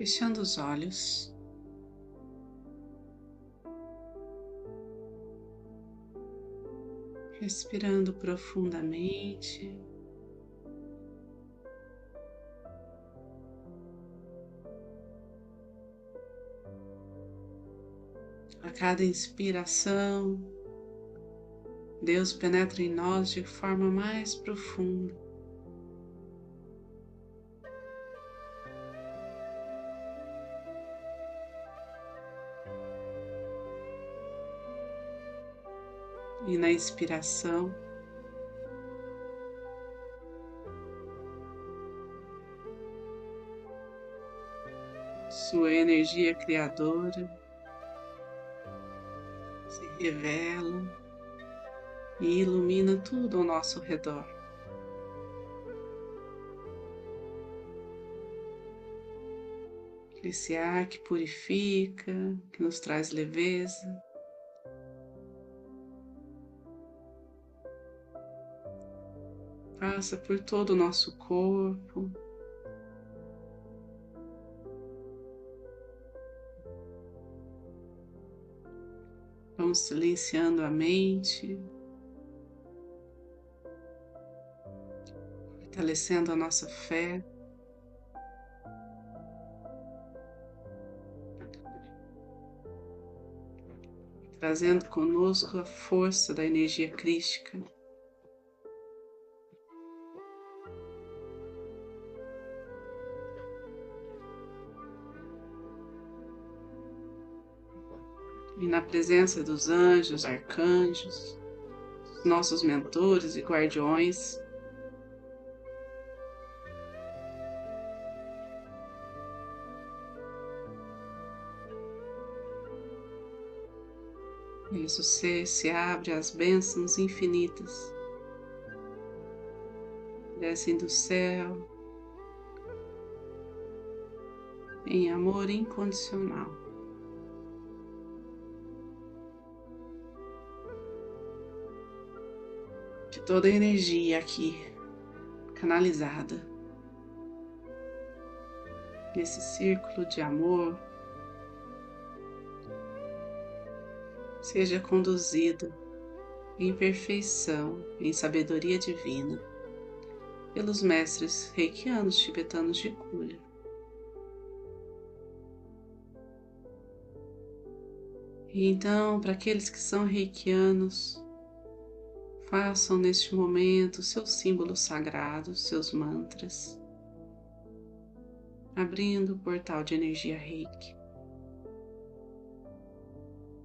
fechando os olhos. Respirando profundamente. A cada inspiração, Deus penetra em nós de forma mais profunda. E na inspiração, sua energia criadora se revela e ilumina tudo ao nosso redor. Esse ar que purifica, que nos traz leveza. Passa por todo o nosso corpo. Vamos silenciando a mente, fortalecendo a nossa fé. Trazendo conosco a força da energia crística. E na presença dos anjos, arcanjos, nossos mentores e guardiões. Isso se, se abre às bênçãos infinitas. Descem do céu em amor incondicional. De toda a energia aqui canalizada nesse círculo de amor seja conduzida em perfeição, em sabedoria divina, pelos mestres reikianos tibetanos de cura. E então, para aqueles que são reikianos, Façam neste momento seus símbolos sagrados, seus mantras, abrindo o portal de energia reiki.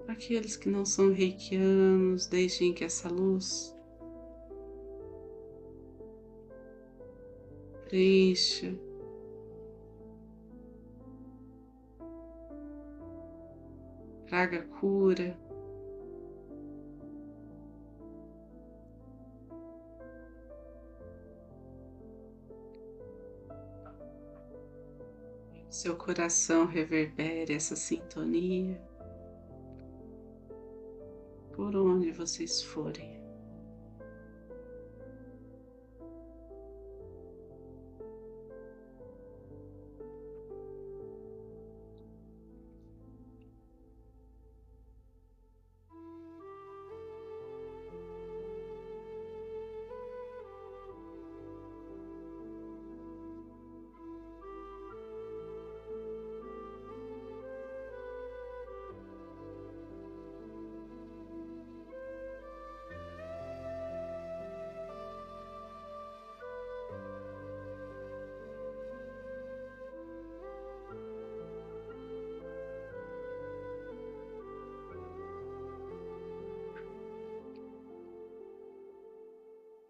Aqueles que não são reikianos, deixem que essa luz preencha traga cura, seu coração reverbere essa sintonia por onde vocês forem.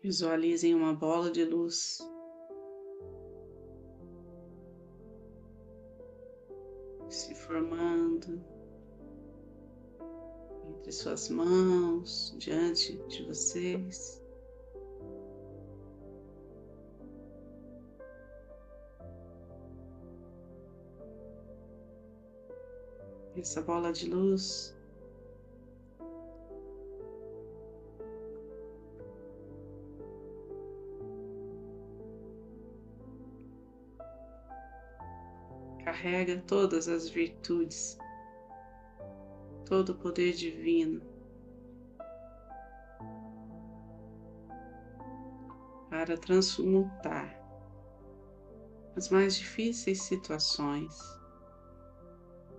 Visualizem uma bola de luz. Se formando entre suas mãos, diante de vocês. Essa bola de luz carrega todas as virtudes, todo o poder divino. Para transmutar as mais difíceis situações,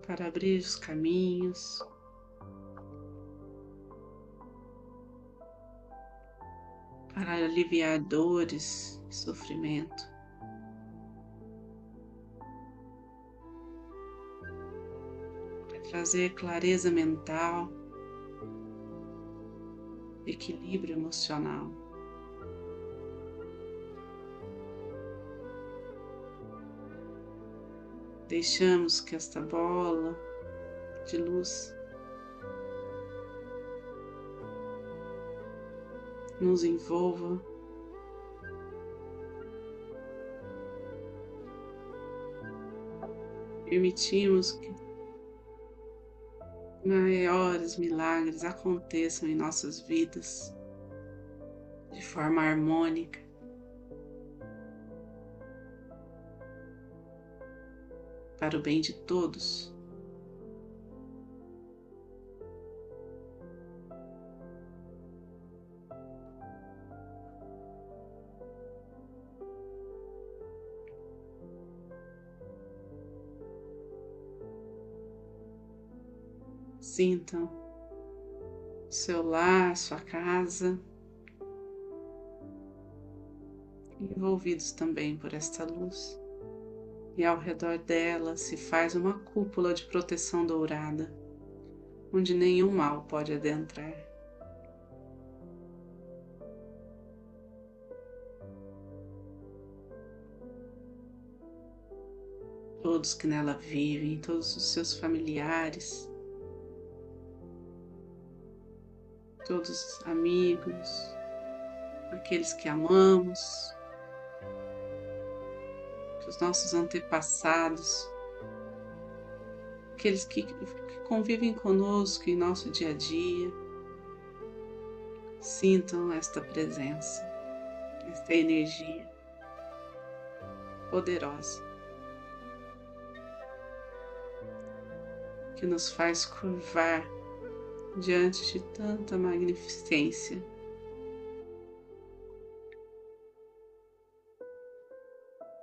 para abrir os caminhos, para aliviar dores e sofrimento. Trazer clareza mental, equilíbrio emocional. Deixamos que esta bola de luz nos envolva. Permitimos que maiores milagres aconteçam em nossas vidas de forma harmônica. Para o bem de todos. Sintam seu lar, sua casa, envolvidos também por esta luz. E ao redor dela se faz uma cúpula de proteção dourada, onde nenhum mal pode adentrar. Todos que nela vivem, todos os seus familiares, todos os amigos, aqueles que amamos, os nossos antepassados, aqueles que, que convivem conosco em nosso dia a dia, sintam esta presença, esta energia poderosa que nos faz curvar diante de tanta magnificência.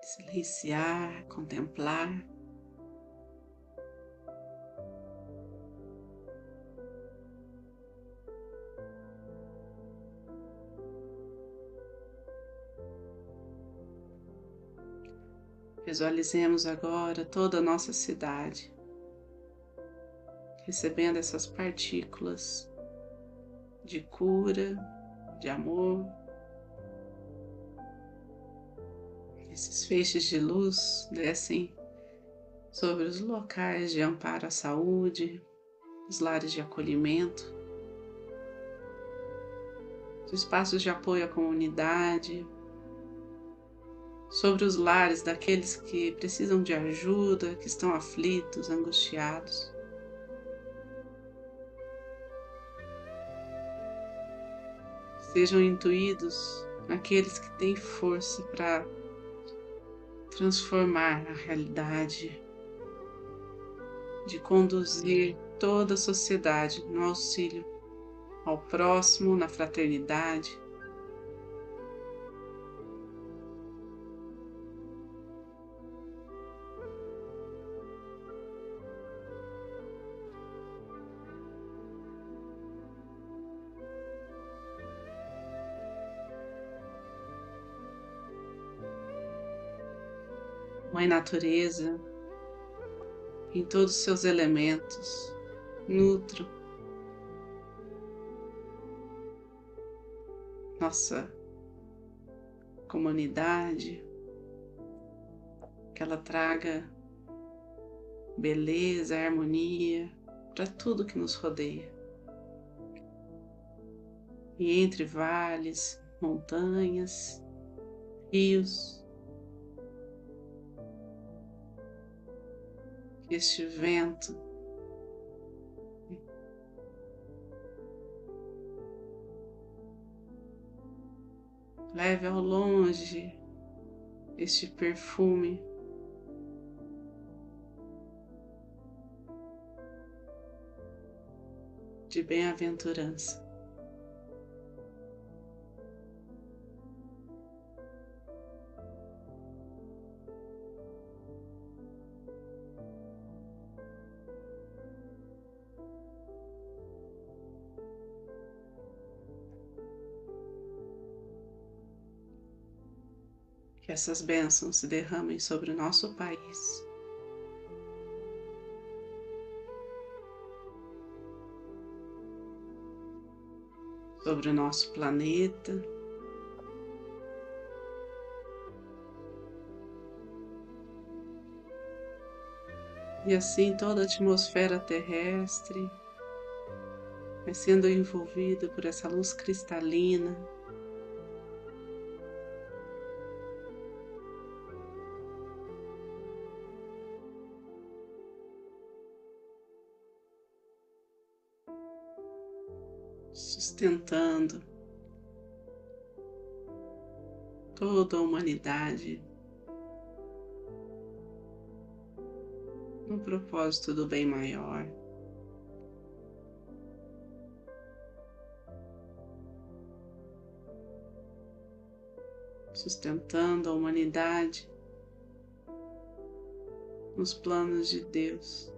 Silenciar, contemplar. Visualizemos agora toda a nossa cidade recebendo essas partículas de cura, de amor. Esses feixes de luz descem sobre os locais de amparo à saúde, os lares de acolhimento, os espaços de apoio à comunidade, sobre os lares daqueles que precisam de ajuda, que estão aflitos, angustiados. Sejam intuídos aqueles que têm força para transformar a realidade, de conduzir toda a sociedade no auxílio ao próximo, na fraternidade, Mãe Natureza, em todos os seus elementos, nutro nossa comunidade, que ela traga beleza, harmonia para tudo que nos rodeia. E entre vales, montanhas, rios, este vento. Leve ao longe este perfume. De bem-aventurança. Que essas bênçãos se derramem sobre o nosso país. Sobre o nosso planeta. E assim toda a atmosfera terrestre vai sendo envolvida por essa luz cristalina sustentando toda a humanidade no propósito do bem maior. Sustentando a humanidade nos planos de Deus.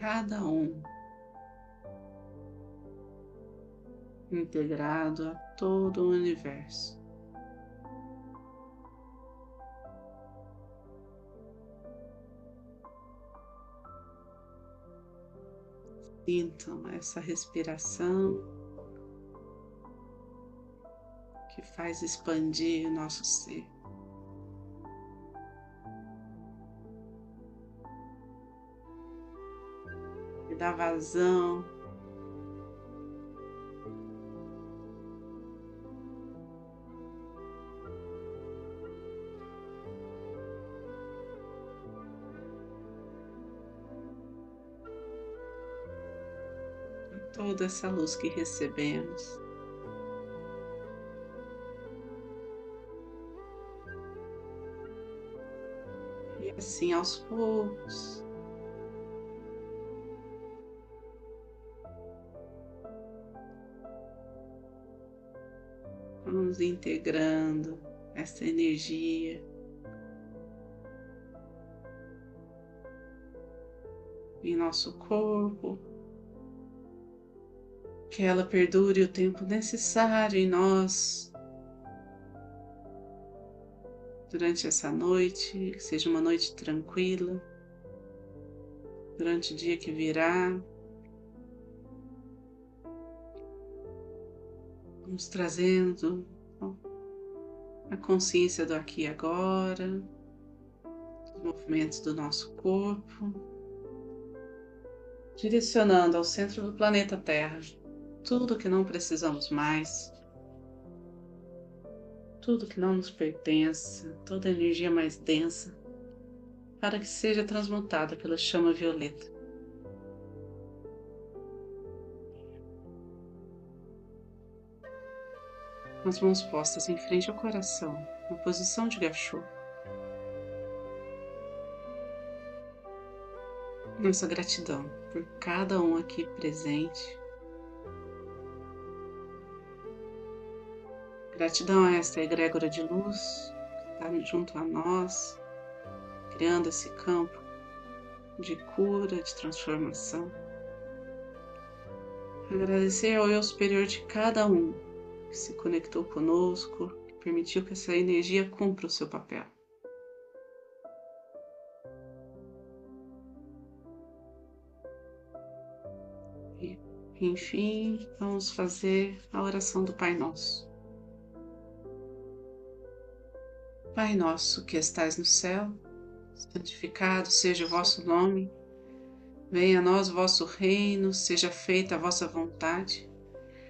Cada um integrado a todo o universo. Sintam essa respiração que faz expandir o nosso ser. Dá vazão. Toda essa luz que recebemos. E assim aos poucos, Vamos integrando essa energia. Em nosso corpo, que ela perdure o tempo necessário em nós durante essa noite, que seja uma noite tranquila, durante o dia que virá. Vamos trazendo a consciência do aqui e agora, os movimentos do nosso corpo, direcionando ao centro do planeta Terra tudo que não precisamos mais, tudo que não nos pertence, toda a energia mais densa, para que seja transmutada pela chama violeta. Com as mãos postas em frente ao coração, na posição de gachô. Nossa gratidão por cada um aqui presente. Gratidão a esta egrégora de luz que está junto a nós, criando esse campo de cura, de transformação. Agradecer ao eu superior de cada um que se conectou conosco, que permitiu que essa energia cumpra o seu papel. E, enfim, vamos fazer a oração do Pai Nosso. Pai nosso que estais no céu, santificado seja o vosso nome. Venha a nós o vosso reino, seja feita a vossa vontade